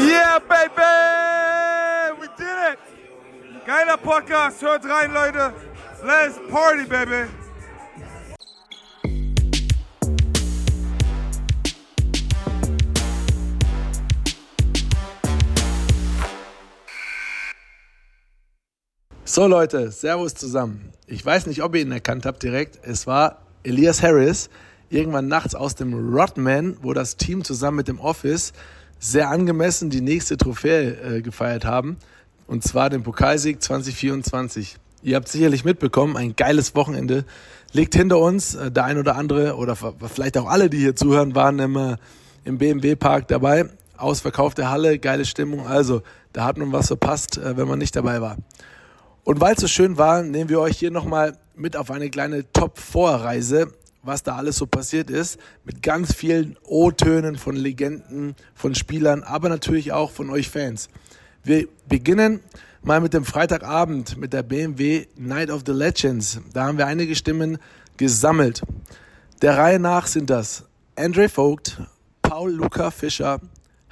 Yeah, baby! We did it! Geiler Podcast, hört rein, Leute. Let's party, baby! So Leute, Servus zusammen. Ich weiß nicht, ob ihr ihn erkannt habt direkt. Es war Elias Harris, irgendwann nachts aus dem Rodman, wo das Team zusammen mit dem Office sehr angemessen die nächste Trophäe äh, gefeiert haben. Und zwar den Pokalsieg 2024. Ihr habt sicherlich mitbekommen, ein geiles Wochenende liegt hinter uns. Äh, der ein oder andere oder vielleicht auch alle, die hier zuhören, waren immer im BMW Park dabei. Ausverkaufte Halle, geile Stimmung. Also, da hat man was verpasst, äh, wenn man nicht dabei war. Und weil es so schön war, nehmen wir euch hier nochmal mit auf eine kleine Top-4-Reise, was da alles so passiert ist, mit ganz vielen O-Tönen von Legenden, von Spielern, aber natürlich auch von euch Fans. Wir beginnen mal mit dem Freitagabend mit der BMW Night of the Legends. Da haben wir einige Stimmen gesammelt. Der Reihe nach sind das Andre Vogt, Paul Luca Fischer,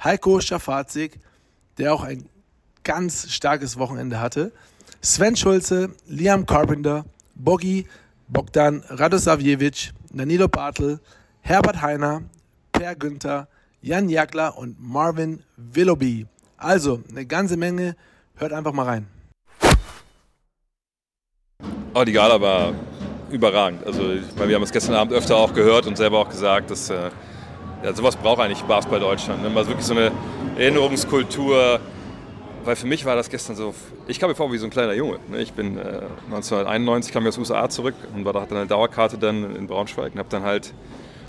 Heiko Schafazik, der auch ein ganz starkes Wochenende hatte, Sven Schulze, Liam Carpenter, Bogi, Bogdan Radosavjevic, Danilo Bartel, Herbert Heiner, Per Günther, Jan Jagler und Marvin Willoughby. Also eine ganze Menge. Hört einfach mal rein. Oh, die Gala war überragend. Also wir haben es gestern Abend öfter auch gehört und selber auch gesagt, dass äh, ja, sowas braucht eigentlich Basketball Deutschland. Ne? Mal wirklich so eine Erinnerungskultur, weil für mich war das gestern so, ich kam mir vor wie so ein kleiner Junge. Ne? Ich bin äh, 1991, kam ich aus USA zurück und war, hatte eine Dauerkarte dann in Braunschweig und habe dann halt,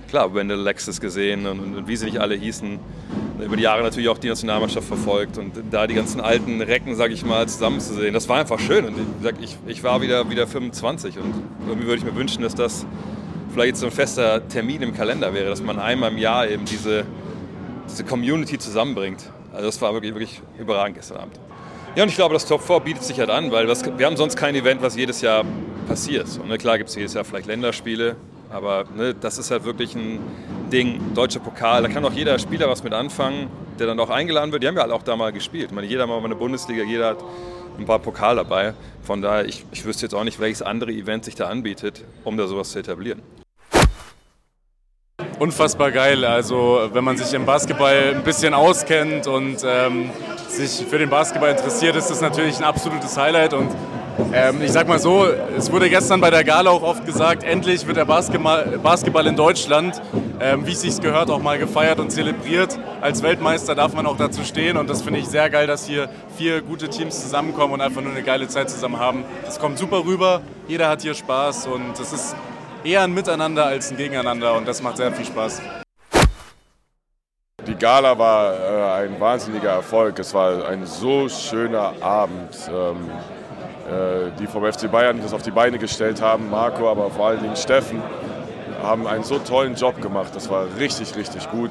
klar, Wendell Lexus gesehen und, und, wie sie nicht alle hießen. Über die Jahre natürlich auch die Nationalmannschaft verfolgt und da die ganzen alten Recken, sag ich mal, zusammenzusehen, das war einfach schön. Und ich, ich, ich war wieder, wieder 25 und irgendwie würde ich mir wünschen, dass das vielleicht jetzt so ein fester Termin im Kalender wäre, dass man einmal im Jahr eben diese, diese Community zusammenbringt. Also das war wirklich, wirklich überragend gestern Abend. Ja, und ich glaube, das Top 4 bietet sich halt an, weil das, wir haben sonst kein Event, was jedes Jahr passiert. Und ne, klar gibt es jedes Jahr vielleicht Länderspiele, aber ne, das ist halt wirklich ein Ding, deutscher Pokal. Da kann auch jeder Spieler was mit anfangen, der dann auch eingeladen wird. Die haben ja alle auch da mal gespielt. Ich meine, jeder mal eine Bundesliga, jeder hat ein paar Pokal dabei. Von daher, ich, ich wüsste jetzt auch nicht, welches andere Event sich da anbietet, um da sowas zu etablieren unfassbar geil. Also wenn man sich im Basketball ein bisschen auskennt und ähm, sich für den Basketball interessiert, ist das natürlich ein absolutes Highlight. Und ähm, ich sag mal so, es wurde gestern bei der Gala auch oft gesagt, endlich wird der Basketball, in Deutschland, ähm, wie es sich gehört, auch mal gefeiert und zelebriert. Als Weltmeister darf man auch dazu stehen und das finde ich sehr geil, dass hier vier gute Teams zusammenkommen und einfach nur eine geile Zeit zusammen haben. Es kommt super rüber, jeder hat hier Spaß und es ist eher ein Miteinander als ein Gegeneinander und das macht sehr viel Spaß. Die Gala war äh, ein wahnsinniger Erfolg. Es war ein so schöner Abend. Ähm, äh, die vom FC Bayern das auf die Beine gestellt haben, Marco, aber vor allen Dingen Steffen, haben einen so tollen Job gemacht. Das war richtig, richtig gut.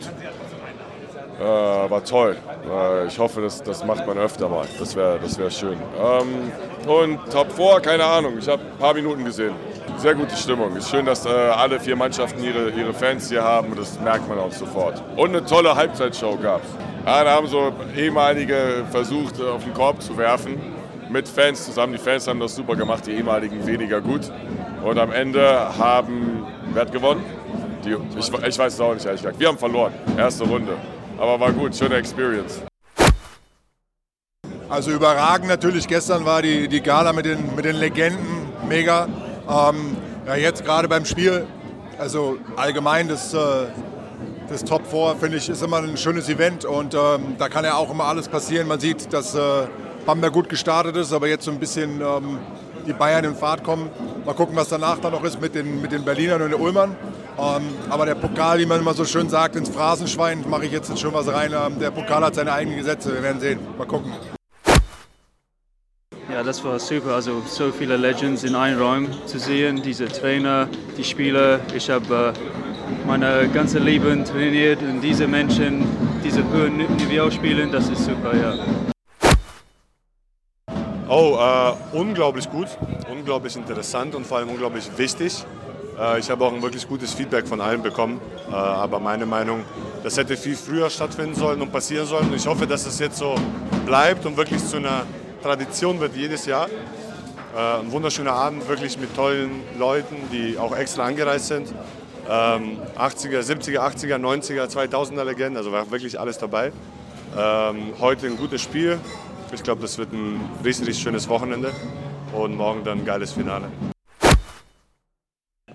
Äh, war toll. Äh, ich hoffe, das, das macht man öfter mal. Das wäre das wär schön. Ähm, und Top 4, keine Ahnung. Ich habe ein paar Minuten gesehen sehr gute Stimmung. Es ist schön, dass äh, alle vier Mannschaften ihre, ihre Fans hier haben das merkt man auch sofort. Und eine tolle Halbzeitshow gab es. Ja, da haben so ehemalige versucht, äh, auf den Korb zu werfen mit Fans zusammen. Die Fans haben das super gemacht, die ehemaligen weniger gut. Und am Ende haben, wer hat gewonnen? Die, ich, ich weiß es auch nicht, ehrlich gesagt. Wir haben verloren, erste Runde. Aber war gut, schöne Experience. Also überragend natürlich. Gestern war die, die Gala mit den, mit den Legenden mega. Ähm, ja, jetzt gerade beim Spiel, also allgemein das, äh, das Top 4 finde ich ist immer ein schönes Event und ähm, da kann ja auch immer alles passieren. Man sieht, dass äh, Bamberg gut gestartet ist, aber jetzt so ein bisschen ähm, die Bayern in Fahrt kommen. Mal gucken, was danach dann noch ist mit den, mit den Berlinern und den Ulmern. Ähm, aber der Pokal, wie man immer so schön sagt, ins Phrasenschwein mache ich jetzt schon was rein. Ähm, der Pokal hat seine eigenen Gesetze, wir werden sehen. Mal gucken. Ja, das war super. Also so viele Legends in einem Raum zu sehen, diese Trainer, die Spieler. Ich habe äh, meine ganze Leben trainiert und diese Menschen, diese hohen Niveau spielen, das ist super, ja. Oh, äh, unglaublich gut, unglaublich interessant und vor allem unglaublich wichtig. Äh, ich habe auch ein wirklich gutes Feedback von allen bekommen. Äh, aber meine Meinung, das hätte viel früher stattfinden sollen und passieren sollen. Ich hoffe, dass es jetzt so bleibt und wirklich zu einer Tradition wird jedes Jahr. Äh, ein wunderschöner Abend, wirklich mit tollen Leuten, die auch extra angereist sind. 80er, 70er, 80er, 90er, 2000er Legenden, also war wirklich alles dabei. Ähm, heute ein gutes Spiel. Ich glaube, das wird ein richtig, richtig schönes Wochenende und morgen dann ein geiles Finale.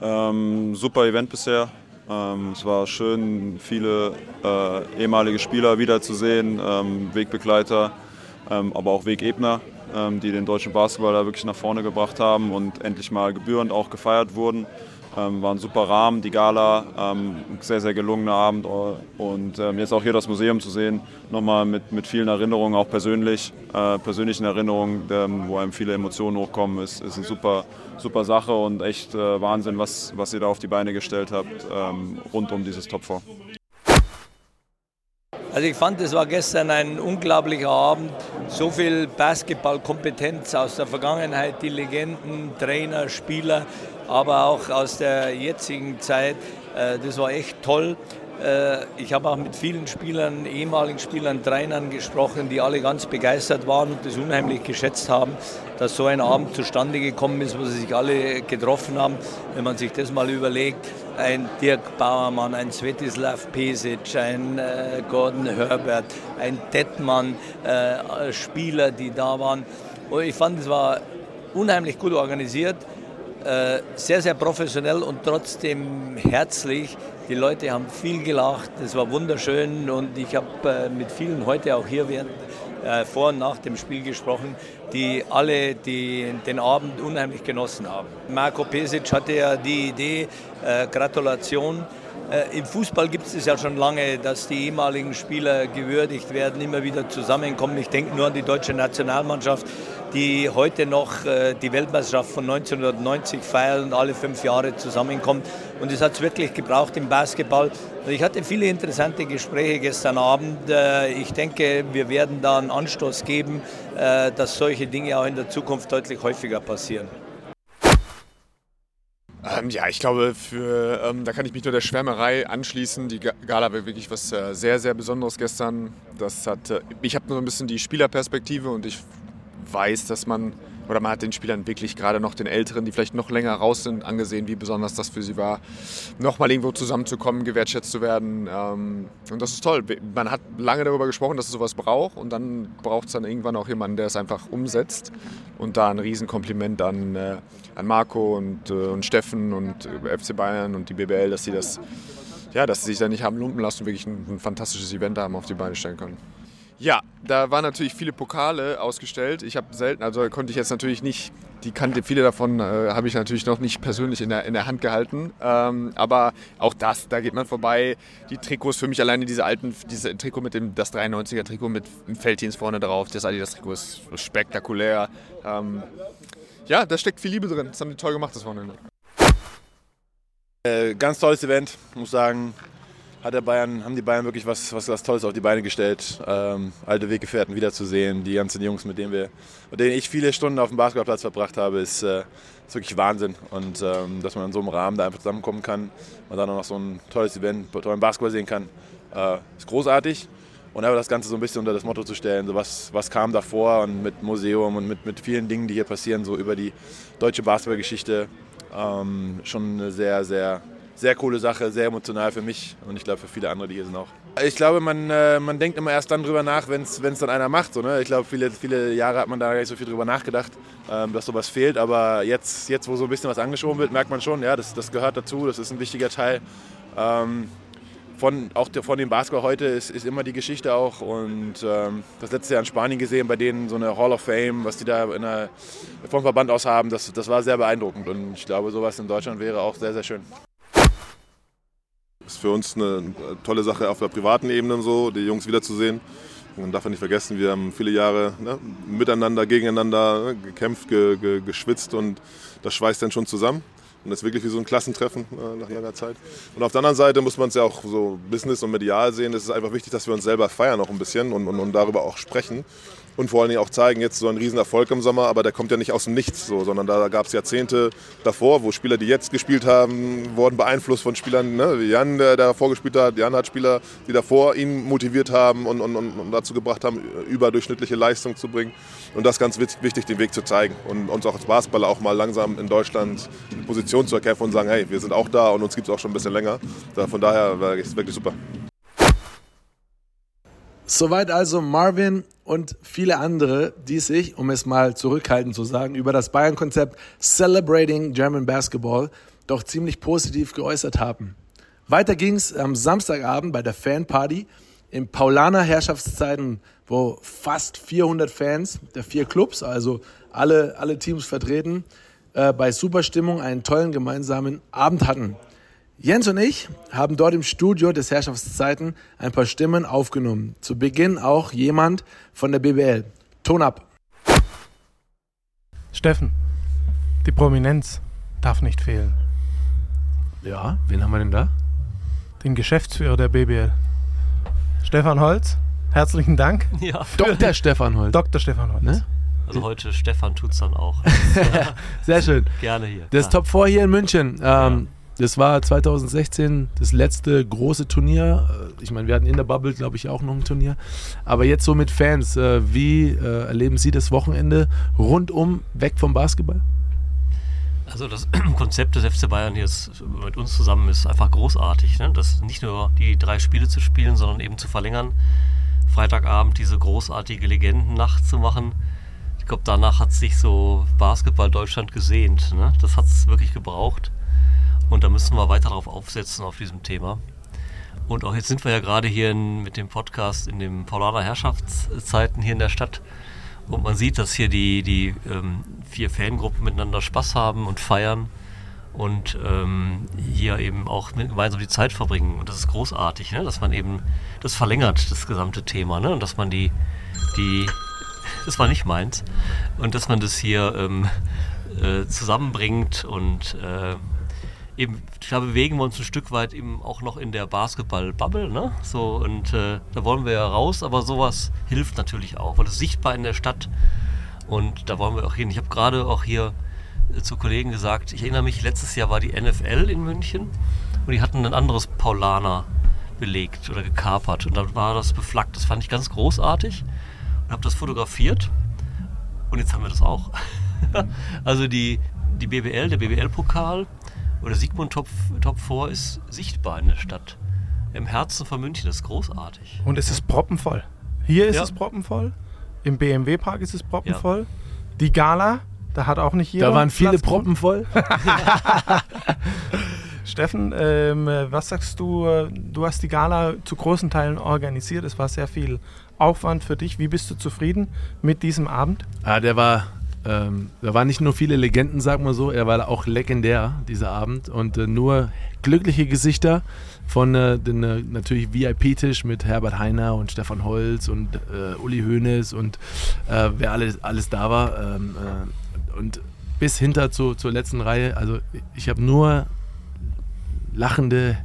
Ähm, super Event bisher. Ähm, es war schön, viele äh, ehemalige Spieler wiederzusehen, ähm, Wegbegleiter, ähm, aber auch Wegebner, ähm, die den deutschen Basketball da wirklich nach vorne gebracht haben und endlich mal gebührend auch gefeiert wurden. Ähm, war ein super Rahmen, die Gala, ähm, sehr, sehr gelungener Abend und ähm, jetzt auch hier das Museum zu sehen, nochmal mit, mit vielen Erinnerungen, auch persönlich, äh, persönlichen Erinnerungen, ähm, wo einem viele Emotionen hochkommen, ist, ist eine super, super Sache und echt äh, Wahnsinn, was, was ihr da auf die Beine gestellt habt, ähm, rund um dieses Top 4. Also ich fand, es war gestern ein unglaublicher Abend. So viel Basketballkompetenz aus der Vergangenheit, die Legenden, Trainer, Spieler, aber auch aus der jetzigen Zeit. Äh, das war echt toll. Äh, ich habe auch mit vielen Spielern, ehemaligen Spielern, Trainern gesprochen, die alle ganz begeistert waren und das unheimlich geschätzt haben, dass so ein Abend zustande gekommen ist, wo sie sich alle getroffen haben. Wenn man sich das mal überlegt, ein Dirk Bauermann, ein Svetislav Pesic, ein äh, Gordon Herbert, ein Detmann, äh, Spieler, die da waren. Und ich fand, es war unheimlich gut organisiert. Äh, sehr, sehr professionell und trotzdem herzlich. Die Leute haben viel gelacht, es war wunderschön und ich habe äh, mit vielen heute auch hier während, äh, vor und nach dem Spiel gesprochen, die alle die, den Abend unheimlich genossen haben. Marco Pesic hatte ja die Idee, Gratulation. Im Fußball gibt es ja schon lange, dass die ehemaligen Spieler gewürdigt werden, immer wieder zusammenkommen. Ich denke nur an die deutsche Nationalmannschaft, die heute noch äh, die Weltmeisterschaft von 1990 feiern und alle fünf Jahre zusammenkommt. Und das hat es wirklich gebraucht im Basketball. Ich hatte viele interessante Gespräche gestern Abend. Äh, ich denke, wir werden da einen Anstoß geben, äh, dass solche Dinge auch in der Zukunft deutlich häufiger passieren. Ähm, ja, ich glaube, für, ähm, da kann ich mich nur der Schwärmerei anschließen. Die Gala war wirklich was äh, sehr, sehr Besonderes gestern. Das hat, äh, ich habe nur ein bisschen die Spielerperspektive und ich weiß, dass man, oder man hat den Spielern wirklich gerade noch den Älteren, die vielleicht noch länger raus sind, angesehen, wie besonders das für sie war, nochmal irgendwo zusammenzukommen, gewertschätzt zu werden. Ähm, und das ist toll. Man hat lange darüber gesprochen, dass es sowas braucht und dann braucht es dann irgendwann auch jemanden, der es einfach umsetzt. Und da ein Riesenkompliment an, äh, an Marco und, äh, und Steffen und äh, FC Bayern und die BBL, dass sie das ja, dass sie sich da nicht haben lumpen lassen und wirklich ein, ein fantastisches Event haben auf die Beine stellen können. Ja, da waren natürlich viele Pokale ausgestellt. Ich habe selten, also konnte ich jetzt natürlich nicht, die kannte, viele davon äh, habe ich natürlich noch nicht persönlich in der, in der Hand gehalten. Ähm, aber auch das, da geht man vorbei. Die Trikots für mich alleine, diese alten, diese Trikot mit dem, das 93er Trikot mit Felddienst vorne drauf, das Adidas Trikot ist spektakulär. Ähm, ja, da steckt viel Liebe drin. Das haben die toll gemacht, das Wochenende. Äh, ganz tolles Event, muss sagen hat der Bayern, haben die Bayern wirklich was, was, was Tolles auf die Beine gestellt. Ähm, alte Weggefährten wiederzusehen, die ganzen Jungs, mit denen, wir, mit denen ich viele Stunden auf dem Basketballplatz verbracht habe, ist, äh, ist wirklich Wahnsinn. Und ähm, dass man in so einem Rahmen da einfach zusammenkommen kann und dann auch noch so ein tolles Event, tollen Basketball sehen kann, äh, ist großartig. Und einfach das Ganze so ein bisschen unter das Motto zu stellen, so was, was kam davor und mit Museum und mit, mit vielen Dingen, die hier passieren, so über die deutsche Basketballgeschichte, ähm, schon eine sehr, sehr sehr coole Sache, sehr emotional für mich und ich glaube für viele andere, die hier sind auch. Ich glaube, man, äh, man denkt immer erst dann drüber nach, wenn es dann einer macht. So, ne? Ich glaube, viele, viele Jahre hat man da gar nicht so viel drüber nachgedacht, ähm, dass sowas fehlt. Aber jetzt, jetzt, wo so ein bisschen was angeschoben wird, merkt man schon, ja, das, das gehört dazu, das ist ein wichtiger Teil. Ähm, von, auch von dem Basketball heute ist, ist immer die Geschichte auch. Und ähm, das letzte Jahr in Spanien gesehen, bei denen so eine Hall of Fame, was die da in der, vom Verband aus haben, das, das war sehr beeindruckend. Und ich glaube, sowas in Deutschland wäre auch sehr, sehr schön. Ist für uns eine tolle Sache auf der privaten Ebene so, die Jungs wiederzusehen. Man darf nicht vergessen, wir haben viele Jahre ne, miteinander, gegeneinander ne, gekämpft, ge, ge, geschwitzt und das schweißt dann schon zusammen. Und das ist wirklich wie so ein Klassentreffen äh, nach langer Zeit. Und auf der anderen Seite muss man es ja auch so business- und medial sehen. Es ist einfach wichtig, dass wir uns selber feiern auch ein bisschen und, und, und darüber auch sprechen. Und vor allen Dingen auch zeigen, jetzt so ein Riesenerfolg im Sommer, aber der kommt ja nicht aus dem Nichts, so, sondern da gab es Jahrzehnte davor, wo Spieler, die jetzt gespielt haben, wurden beeinflusst von Spielern, ne, Jan, der davor gespielt hat. Jan hat Spieler, die davor ihn motiviert haben und, und, und dazu gebracht haben, überdurchschnittliche Leistung zu bringen. Und das ist ganz wichtig, den Weg zu zeigen und uns auch als Basketballer auch mal langsam in Deutschland eine Position zu erkämpfen und sagen, hey, wir sind auch da und uns gibt es auch schon ein bisschen länger. Von daher ist es wirklich super. Soweit also Marvin und viele andere, die sich, um es mal zurückhaltend zu sagen, über das Bayern-Konzept Celebrating German Basketball doch ziemlich positiv geäußert haben. Weiter ging es am Samstagabend bei der Fanparty im Paulaner Herrschaftszeiten, wo fast 400 Fans der vier Clubs, also alle, alle Teams vertreten, äh, bei Superstimmung einen tollen gemeinsamen Abend hatten. Jens und ich haben dort im Studio des Herrschaftszeiten ein paar Stimmen aufgenommen. Zu Beginn auch jemand von der BBL. Ton ab. Steffen, die Prominenz darf nicht fehlen. Ja, wen haben wir denn da? Den Geschäftsführer der BBL. Stefan Holz, herzlichen Dank. Ja. Dr. Stefan Holz. Dr. Stefan Holz. Ne? Also heute Stefan tut's dann auch. Sehr schön. Gerne hier. Das klar. Top 4 hier in München. Ähm, das war 2016 das letzte große Turnier. Äh, Ich meine, wir hatten in der Bubble, glaube ich, auch noch ein Turnier. Aber jetzt so mit Fans, äh, wie äh, erleben Sie das Wochenende rundum weg vom Basketball? Also das Konzept des FC Bayern hier ist, mit uns zusammen ist einfach großartig. Ne? Das nicht nur die drei Spiele zu spielen, sondern eben zu verlängern. Freitagabend diese großartige Legendennacht zu machen. Ich glaube, danach hat sich so Basketball Deutschland gesehnt. Ne? Das hat es wirklich gebraucht. Und da müssen wir weiter darauf aufsetzen, auf diesem Thema. Und auch jetzt sind wir ja gerade hier in, mit dem Podcast in den Paulaner Herrschaftszeiten hier in der Stadt. Und man sieht, dass hier die, die ähm, vier Fangruppen miteinander Spaß haben und feiern und ähm, hier eben auch gemeinsam die Zeit verbringen. Und das ist großartig, ne? dass man eben das verlängert, das gesamte Thema. Ne? Und dass man die, die, das war nicht meins, und dass man das hier ähm, äh, zusammenbringt und äh, eben, da bewegen wir uns ein Stück weit eben auch noch in der Basketball-Bubble, ne? So, und äh, da wollen wir ja raus, aber sowas hilft natürlich auch, weil es sichtbar in der Stadt und da wollen wir auch hin. Ich habe gerade auch hier äh, zu Kollegen gesagt, ich erinnere mich, letztes Jahr war die NFL in München und die hatten ein anderes Paulaner belegt oder gekapert und da war das beflaggt. Das fand ich ganz großartig und habe das fotografiert und jetzt haben wir das auch. also die, die BBL, der BBL-Pokal oder Sigmund Top, Top 4 ist sichtbar in der Stadt. Im Herzen von München, das ist großartig. Und es ist proppenvoll. Hier ist Ja. es proppenvoll. Im BMW-Park ist es proppenvoll. Die Gala, da hat auch nicht jeder. Da waren viele Platz Proppen voll. Steffen, ähm, was sagst du? äh, Du hast die Gala zu großen Teilen organisiert. Es war sehr viel Aufwand für dich. Wie bist du zufrieden mit diesem Abend? Ah, der war, ähm, da waren nicht nur viele Legenden, sagen wir so, er war auch legendär, dieser Abend. Und äh, nur glückliche Gesichter von äh, den äh, natürlich VIP-Tisch mit Herbert Heiner und Stefan Holz und äh, Uli Hoeneß und äh, wer alles, alles da war. Ähm, äh, und bis hinter zu, zur letzten Reihe. Also ich habe nur lachende,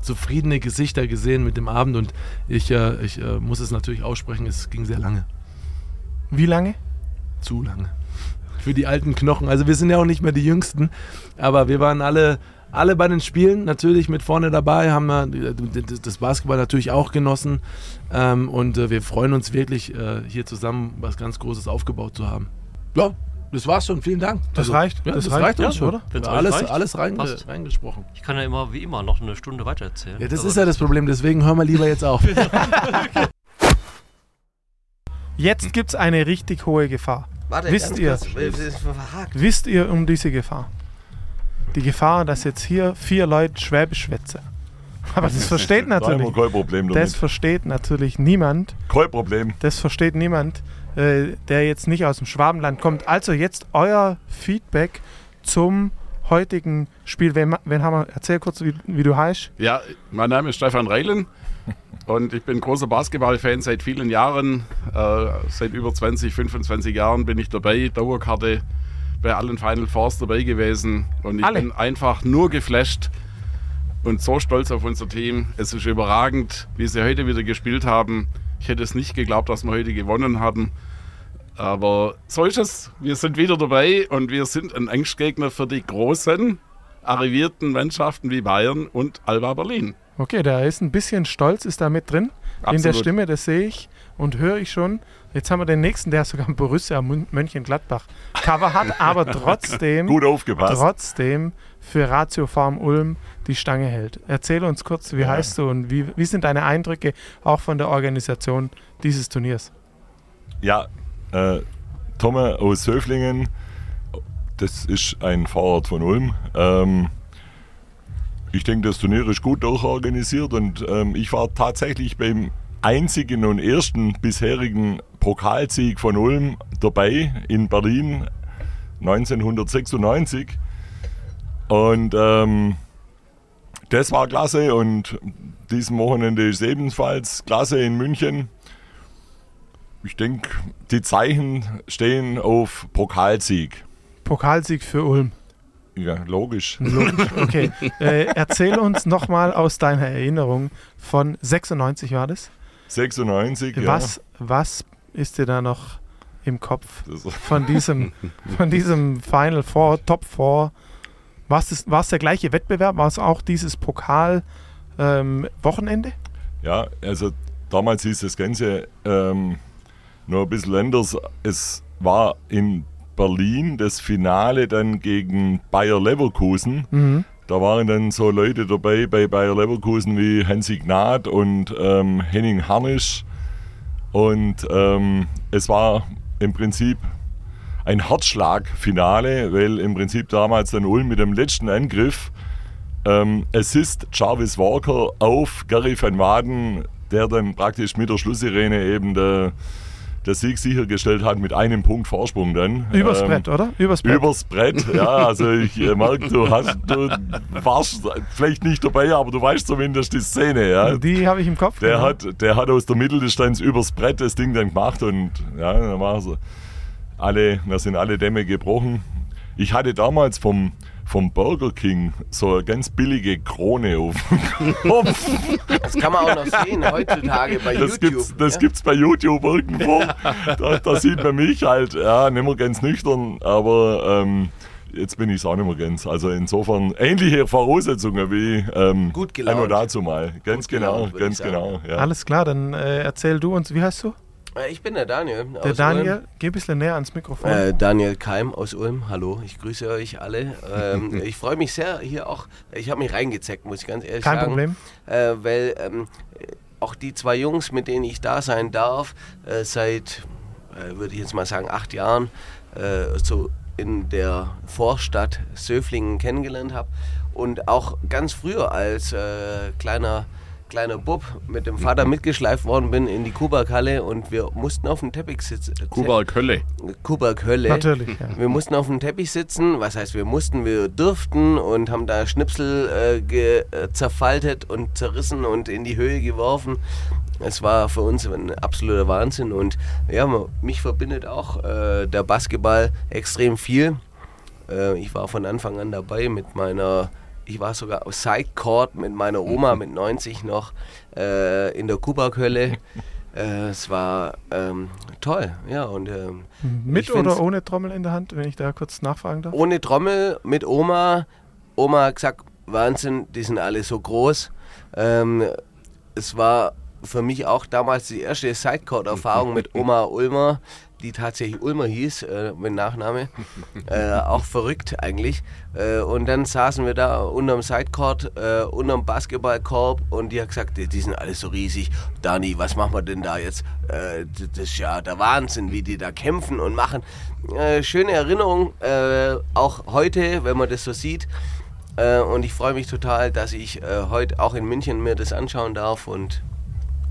zufriedene Gesichter gesehen mit dem Abend und ich, ich muss es natürlich aussprechen, es ging sehr lange. Wie lange? Zu lange. Für die alten Knochen. Also wir sind ja auch nicht mehr die Jüngsten, aber wir waren alle, alle bei den Spielen natürlich mit vorne dabei, haben äh, das Basketball natürlich auch genossen ähm, und äh, wir freuen uns wirklich, äh, hier zusammen was ganz Großes aufgebaut zu haben. Ja, das war's schon. Vielen Dank. Das Also, reicht. Ja, Das das, reicht, reicht, uns ja, schon. oder? Wenn's alles reicht, alles passt. reingesprochen. Ich kann ja immer, wie immer, noch eine Stunde weiter erzählen. Ja, das ist ja das Problem, deswegen hören wir lieber jetzt auf. Jetzt gibt es eine richtig hohe Gefahr. Warte, wisst ihr? Wisst ihr um diese Gefahr? Die Gefahr, dass jetzt hier vier Leute Schwäbisch schwätzen. Aber das versteht natürlich. kein Problem damit. Das versteht natürlich niemand. Kein Problem. Das versteht niemand, äh, der jetzt nicht aus dem Schwabenland kommt. Also jetzt euer Feedback zum heutigen Spiel. Wen, wen haben wir? Erzähl kurz, wie, wie du heißt. Ja, mein Name ist Stefan Reilen und ich bin großer Basketballfan seit vielen Jahren. Äh, seit über 20, 25 Jahren bin ich dabei, Dauerkarte bei allen Final Fours dabei gewesen. Und ich Alle? bin einfach nur geflasht und so stolz auf unser Team. Es ist überragend, wie sie heute wieder gespielt haben. Ich hätte es nicht geglaubt, dass wir heute gewonnen hatten. Aber so ist es. Wir sind wieder dabei und wir sind ein Angstgegner für die großen, arrivierten Mannschaften wie Bayern und Alba Berlin. Okay, da ist ein bisschen Stolz, ist da mit drin. In der Absolut. Stimme, das sehe ich und höre ich schon. Jetzt haben wir den nächsten, der sogar ein Borussia Mönchengladbach Cover hat, aber trotzdem, Gut aufgepasst. trotzdem für Ratio Farm Ulm die Stange hält. Erzähl uns kurz, wie Ja. heißt du und wie, wie sind deine Eindrücke auch von der Organisation dieses Turniers? Ja, äh, Tomme aus Höflingen, das ist ein Vorort von Ulm. Ähm, ich denke, das Turnier ist gut durchorganisiert und ähm, ich war tatsächlich beim einzigen und ersten bisherigen Pokalsieg von Ulm dabei in Berlin 1996. Und ähm, das war klasse und diesem Wochenende ist ebenfalls klasse in München. Ich denke, die Zeichen stehen auf Pokalsieg. Pokalsieg für Ulm. Ja, logisch. Logisch, okay. äh, erzähl uns nochmal aus deiner Erinnerung von 96 war das? 96, ja. Was, was ist dir da noch im Kopf von diesem, von diesem Final Four, Top Four? War es war es der gleiche Wettbewerb? War es auch dieses Pokal-Wochenende? Ja, also damals hieß das Ganze ähm, nur ein bisschen anders. Es war in Berlin das Finale dann gegen Bayer Leverkusen. Mhm. Da waren dann so Leute dabei bei Bayer Leverkusen wie Hansi Gnad und ähm, Henning Harnisch. Und ähm, es war im Prinzip ein Herzschlagfinale, weil im Prinzip damals dann Ulm mit dem letzten Angriff ähm, Assist Jarvis Walker auf Gary van Waden, der dann praktisch mit der Schlusssirene eben der, der Sieg sichergestellt hat mit einem Punkt Vorsprung dann. Übers Ähm, Brett, oder? Übers Brett. Übers Brett, ja. Also ich äh, merke, du, hast, du warst vielleicht nicht dabei, aber du weißt zumindest die Szene, ja. Die habe ich im Kopf. Der genau. hat, der hat aus der Mitteldistanz übers Brett das Ding dann gemacht und ja, dann war so alle, da sind alle Dämme gebrochen. Ich hatte damals vom, vom Burger King so eine ganz billige Krone auf dem Kopf. Das kann man auch noch sehen heutzutage bei Das YouTube. gibt's, das ja? gibt's bei YouTube irgendwo. Da, da sieht man mich halt, ja, nicht mehr ganz nüchtern, aber ähm, jetzt bin ich es auch nicht mehr ganz. Also insofern ähnliche Voraussetzungen wie ähm, Gut gelaunt. dazu mal. Ganz genau, gelaunt, ganz genau. Ja. Alles klar, dann äh, erzähl du uns, wie heißt du? Äh, Ich bin der Daniel. Der Daniel, Ulm. geh ein bisschen näher ans Mikrofon. Äh, Daniel Keim aus Ulm, hallo, ich grüße euch alle. Ähm, ich freue mich sehr hier auch, ich habe mich reingezeckt, muss ich ganz ehrlich Kein sagen. Problem. Äh, weil ähm, auch die zwei Jungs, mit denen ich da sein darf, äh, seit, äh, würde ich jetzt mal sagen, acht Jahren, äh, so in der Vorstadt Söflingen kennengelernt habe und auch ganz früher als kleiner kleiner Bub mit dem Vater mitgeschleift worden bin in die Kubakhalle und wir mussten auf dem Teppich sitzen. Kuberg Hölle. Natürlich, ja. Wir mussten auf dem Teppich sitzen. Was heißt, wir mussten, wir durften und haben da Schnipsel äh, äh, zerfaltet und zerrissen und in die Höhe geworfen. Es war für uns ein absoluter Wahnsinn und ja, mich verbindet auch äh, der Basketball extrem viel. Äh, ich war von Anfang an dabei mit meiner, ich war sogar auf Sidecourt mit meiner Oma mit 90 noch äh, in der Kubakhölle. Äh, es war ähm, toll, ja. Und, ähm, Mit ich find's- oder ohne Trommel in der Hand, wenn ich da kurz nachfragen darf? ohne Trommel mit Oma. Oma hat gesagt, Wahnsinn, die sind alle so groß. Ähm, es war für mich auch damals die erste Sidecourt-Erfahrung mit Oma Ulmer, die tatsächlich Ulmer hieß, äh, mit Nachname. Äh, auch verrückt eigentlich. Äh, und dann saßen wir da unterm Sidecourt, äh, unterm Basketballkorb und die hat gesagt, die, sind alle so riesig. Dani, was machen wir denn da jetzt? Äh, das ist ja der Wahnsinn, wie die da kämpfen und machen. Äh, schöne Erinnerung, äh, auch heute, wenn man das so sieht. Und ich freue mich total, dass ich heute auch in München mir das anschauen darf und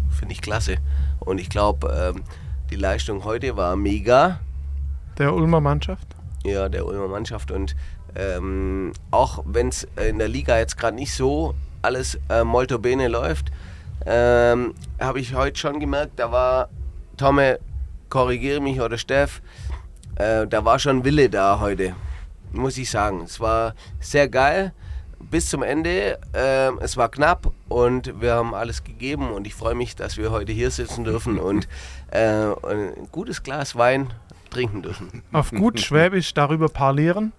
finde ich klasse. Und ich glaube, ähm, die Leistung heute war mega. Der Ulmer Mannschaft? Ja, der Ulmer Mannschaft. Und ähm, auch wenn es in der Liga jetzt gerade nicht so alles äh, molto bene läuft, ähm, habe ich heute schon gemerkt, da war, Tomme, korrigiere mich oder Steff, äh, da war schon Wille da heute, muss ich sagen. Es war sehr geil. Bis zum Ende. Ähm, es war knapp und wir haben alles gegeben und ich freue mich, dass wir heute hier sitzen dürfen und äh, ein gutes Glas Wein trinken dürfen. Auf gut Schwäbisch darüber parlieren.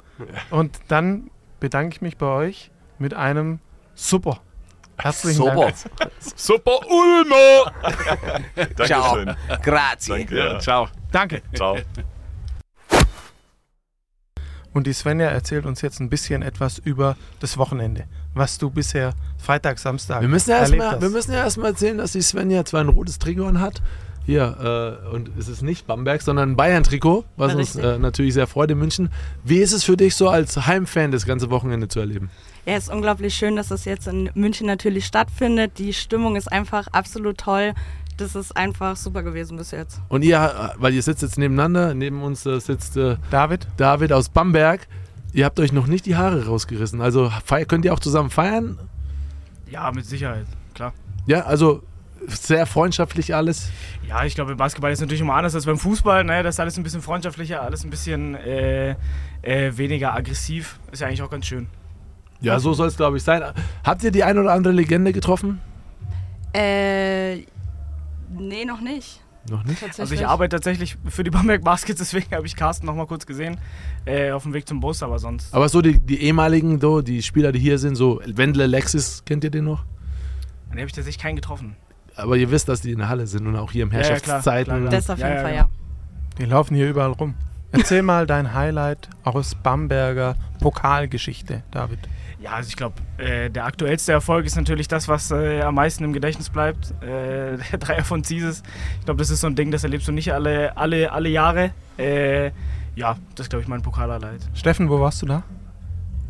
Und dann bedanke ich mich bei euch mit einem Super. Herzlichen Super. Dank. Super Ulmer! Ciao. Grazie. Danke. Ja, ciao. Danke. Ciao. Und die Svenja erzählt uns jetzt ein bisschen etwas über das Wochenende, was du bisher Freitag, Samstag Wir müssen ja erlebt erstmal hast. wir müssen ja erstmal erzählen, dass die Svenja zwar ein rotes Trikot an hat. Hier, äh, und es ist nicht Bamberg, sondern ein Bayern-Trikot, was uns Richtig. äh, natürlich sehr freut in München. Wie ist es für dich so als Heimfan das ganze Wochenende zu erleben? Ja, es ist unglaublich schön, dass es jetzt in München natürlich stattfindet. Die Stimmung ist einfach absolut toll. Das ist einfach super gewesen bis jetzt. Und ihr, weil ihr sitzt jetzt nebeneinander, neben uns äh, sitzt äh, David. David aus Bamberg. Ihr habt euch noch nicht die Haare rausgerissen. Also feier, könnt ihr auch zusammen feiern? Ja, mit Sicherheit, klar. Ja, also sehr freundschaftlich alles. Ja, ich glaube, im Basketball ist natürlich immer anders als beim Fußball. Ne? Das ist alles ein bisschen freundschaftlicher, alles ein bisschen äh, äh, weniger aggressiv. Ist ja eigentlich auch ganz schön. Ja, so soll es, glaube ich, sein. Habt ihr die ein oder andere Legende getroffen? Äh, nee, noch nicht. Noch nicht? Also ich arbeite tatsächlich für die Bamberg Baskets, deswegen habe ich Carsten noch mal kurz gesehen äh, auf dem Weg zum Bus, aber sonst. Aber so die, die ehemaligen, so, die Spieler, die hier sind, so Wendler, Alexis, kennt ihr den noch? Den habe ich tatsächlich keinen getroffen. Aber ihr wisst, dass die in der Halle sind und auch hier im Ja, ja, klar, Herrschaftszeiten. klar, klar. Das auf Ja, jeden ja, Fall, ja. Die laufen hier überall rum. Erzähl mal dein Highlight aus Bamberger Pokalgeschichte, David. Ja, also ich glaube, äh, der aktuellste Erfolg ist natürlich das, was äh, am meisten im Gedächtnis bleibt. Äh, der Dreier von Zieses. Ich glaube, das ist so ein Ding, das erlebst du nicht alle, alle, alle Jahre. Äh, ja, das ist, glaube ich, mein Pokalhighlight. Steffen, wo warst du da?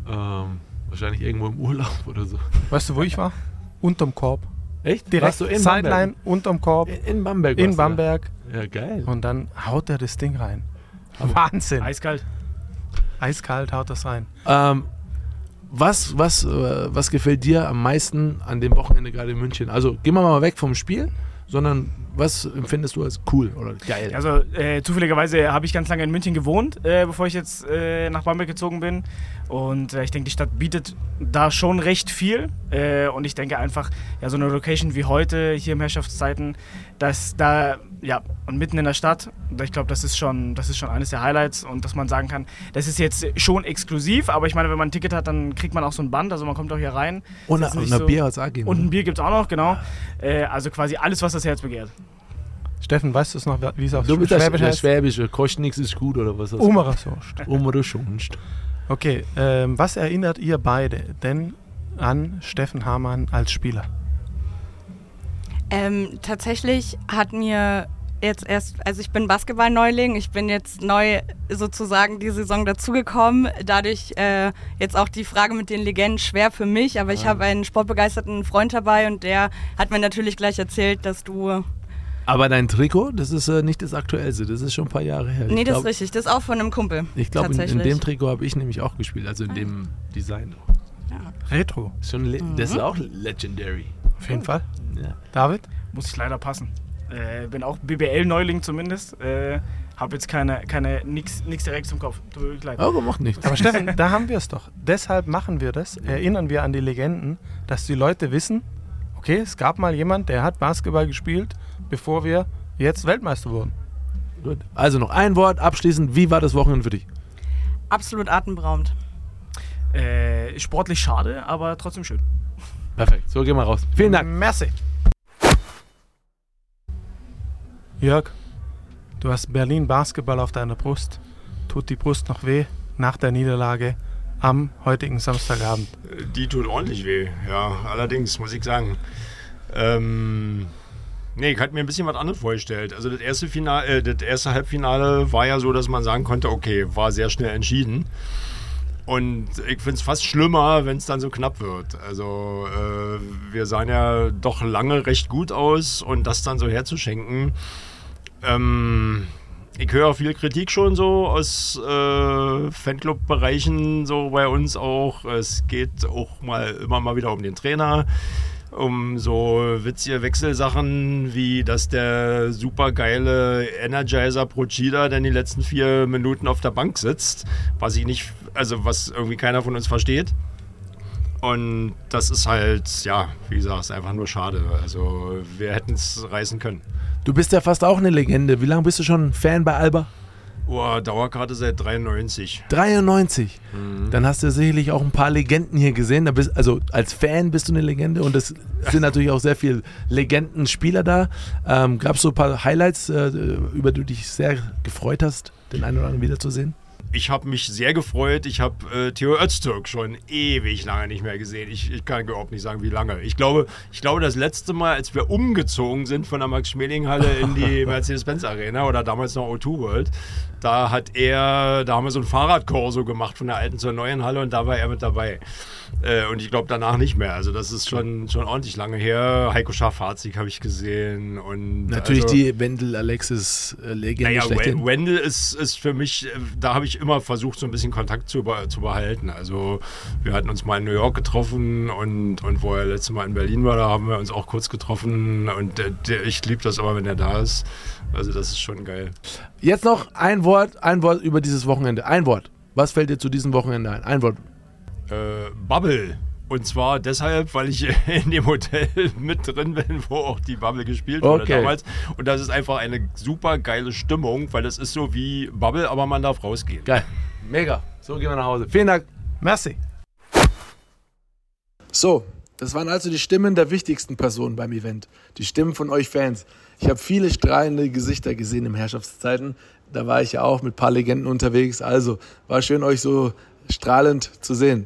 Ähm, wahrscheinlich irgendwo im Urlaub oder so. Weißt du, wo ich war? Unterm Korb. Echt? Direkt Warst du in Sideline, Bamberg? unterm Korb. In Bamberg In? Bamberg. Ja, geil. Und dann haut er das Ding rein. Wahnsinn. Eiskalt. Eiskalt haut das rein. Ähm, was, was, äh, was gefällt dir am meisten an dem Wochenende gerade in München? Also gehen wir mal weg vom Spiel, sondern was empfindest du als cool oder geil? Also äh, zufälligerweise habe ich ganz lange in München gewohnt, äh, bevor ich jetzt äh, nach Bamberg gezogen bin. Und äh, ich denke, die Stadt bietet da schon recht viel. Äh, und ich denke einfach, ja, so eine Location wie heute, hier im Herrschaftszeiten, dass da, ja, und mitten in der Stadt, ich glaube, das ist schon, das ist schon eines der Highlights und dass man sagen kann, das ist jetzt schon exklusiv, aber ich meine, wenn man ein Ticket hat, dann kriegt man auch so ein Band, also man kommt auch hier rein. Und ist ein- und ein Bier auch geben, Und ne? ein Bier gibt es auch noch, genau. Äh, also quasi alles, was das Herz begehrt. Steffen, weißt du es noch, wie es auf Du bist der, Schwäbisch der heißt? Schwäbische, kostet nichts ist gut oder was? Umerer Soest. Okay, ähm, was erinnert ihr beide denn an Steffen Hamann als Spieler? Ähm, tatsächlich hat mir jetzt erst, also ich bin Basketball-Neuling, ich bin jetzt neu sozusagen die Saison dazugekommen. Dadurch äh, jetzt auch die Frage mit den Legenden schwer für mich, aber ich Ah. habe einen sportbegeisterten Freund dabei und der hat mir natürlich gleich erzählt, dass du. Aber dein Trikot, das ist äh, nicht das aktuellste, das ist schon ein paar Jahre her. nee, Ich das glaub- ist richtig, das ist auch von einem Kumpel. Ich glaube, in, in dem Trikot habe ich nämlich auch gespielt, also in dem Design. Retro. Schon le Das ist Mhm. auch legendary. Auf jeden Fall. Ja. David? Muss ich leider passen. Äh, bin auch BBL-Neuling zumindest. Äh, habe jetzt keine, keine nix, nix direkt im Kopf. Tut mir. Aber macht nichts. Aber Steffen, da haben wir es doch. Deshalb machen wir das. Erinnern wir an die Legenden, dass die Leute wissen, okay, es gab mal jemand, der hat Basketball gespielt, bevor wir jetzt Weltmeister wurden. Gut. Also noch ein Wort abschließend. Wie war das Wochenende für dich? Absolut atemberaubend. Äh, sportlich schade, aber trotzdem schön. Perfekt. So, gehen wir raus. Vielen Dank. Merci. Jörg, du hast Berlin Basketball auf deiner Brust. Tut die Brust noch weh nach der Niederlage am heutigen Samstagabend? Die tut ordentlich weh, ja. Allerdings, muss ich sagen. Ähm, nee, ich hatte mir ein bisschen was anderes vorgestellt. Also das erste, Finale, äh, das erste Halbfinale war ja so, dass man sagen konnte, okay, war sehr schnell entschieden. Und ich finde es fast schlimmer, wenn es dann so knapp wird. Also äh, wir sahen ja doch lange recht gut aus und das dann so herzuschenken. Ähm, ich höre viel Kritik schon so aus äh, Fanclub-Bereichen, so bei uns auch. Es geht auch mal immer mal wieder um den Trainer, um so witzige Wechselsachen, wie dass der supergeile Energizer Procida dann die letzten vier Minuten auf der Bank sitzt, was ich nicht, also was irgendwie keiner von uns versteht. Und das ist halt, ja, wie gesagt, einfach nur schade. Also wir hätten es reißen können. Du bist ja fast auch eine Legende. Wie lange bist du schon Fan bei Alba? Oh, Dauerkarte seit 93. 93. Mhm. Dann hast du sicherlich auch ein paar Legenden hier gesehen. Da bist, also als Fan bist du eine Legende und es sind natürlich auch sehr viele Legendenspieler da. Ähm, Gab es so ein paar Highlights, äh, über die du dich sehr gefreut hast, den einen oder anderen wiederzusehen? Ich habe mich sehr gefreut. Ich habe äh, Theo Öztürk schon ewig lange nicht mehr gesehen. Ich, ich kann überhaupt nicht sagen, wie lange. Ich glaube, ich glaube, das letzte Mal, als wir umgezogen sind von der Max-Schmeling-Halle in die Mercedes-Benz-Arena oder damals noch O2 World, da hat er, da haben wir so ein Fahrradkorso gemacht von der alten zur neuen Halle und da war er mit dabei. Äh, und ich glaube danach nicht mehr. Also das ist schon, schon ordentlich lange her. Heiko Schaff-Harzig habe ich gesehen. Und Natürlich also, die Wendel-Alexis-Legende naja, schlechthin. Wendell ist, ist für mich, äh, da habe ich immer versucht, so ein bisschen Kontakt zu, zu behalten. Also wir hatten uns mal in New York getroffen und, und wo er letztes Mal in Berlin war, da haben wir uns auch kurz getroffen. Und der, der, ich liebe das aber, wenn er da ist. Also das ist schon geil. Jetzt noch ein Wort, ein Wort über dieses Wochenende. Ein Wort. Was fällt dir zu diesem Wochenende ein? Ein Wort. Äh, Bubble. Und zwar deshalb, weil ich in dem Hotel mit drin bin, wo auch die Bubble gespielt wurde Okay. damals. Und das ist einfach eine super geile Stimmung, weil das ist so wie Bubble, aber man darf rausgehen. Geil. Mega. So gehen wir nach Hause. Vielen Dank. Merci. So, das waren also die Stimmen der wichtigsten Personen beim Event. Die Stimmen von euch Fans. Ich habe viele strahlende Gesichter gesehen im Herrschaftszeiten. Da war ich ja auch mit ein paar Legenden unterwegs. Also war schön, euch so strahlend zu sehen.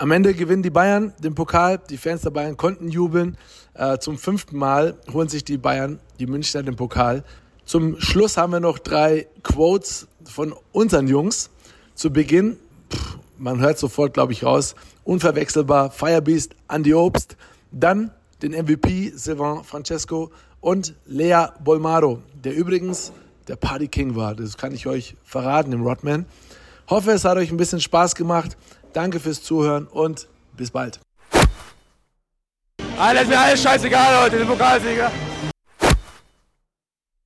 Am Ende gewinnen die Bayern den Pokal. Die Fans der Bayern konnten jubeln. Äh, zum fünften Mal holen sich die Bayern, die Münchner, den Pokal. Zum Schluss haben wir noch drei Quotes von unseren Jungs. Zu Beginn, pff, man hört sofort, glaube ich, raus, unverwechselbar, Firebeast, Andy Obst. Dann den MVP, Sylvain Francesco und Lea Bolmaro, der übrigens der Party King war. Das kann ich euch verraten im Rodman. Hoffe, es hat euch ein bisschen Spaß gemacht. Danke fürs Zuhören und bis bald. Alles mir alles scheißegal heute, den Pokalsieger.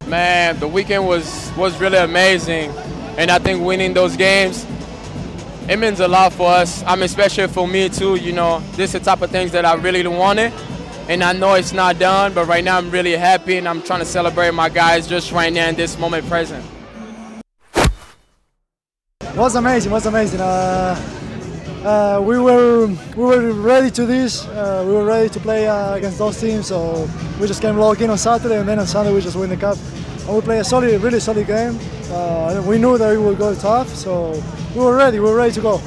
Man, the weekend was was really amazing, and I think winning those games, it means a lot for us. I mean, especially for me too. You know, this is the type of things that I really wanted, and I know it's not done. But right now, I'm really happy, and I'm trying to celebrate my guys just right now in this moment present. was amazing. Was amazing. Uh, uh, we were we were ready to this. Uh, we were ready to play uh, against those teams. So we just came lock in on Saturday, and then on Sunday we just win the cup. And we play a solid, really solid game. Uh, we knew that it would go tough, so we were ready. We were ready to go.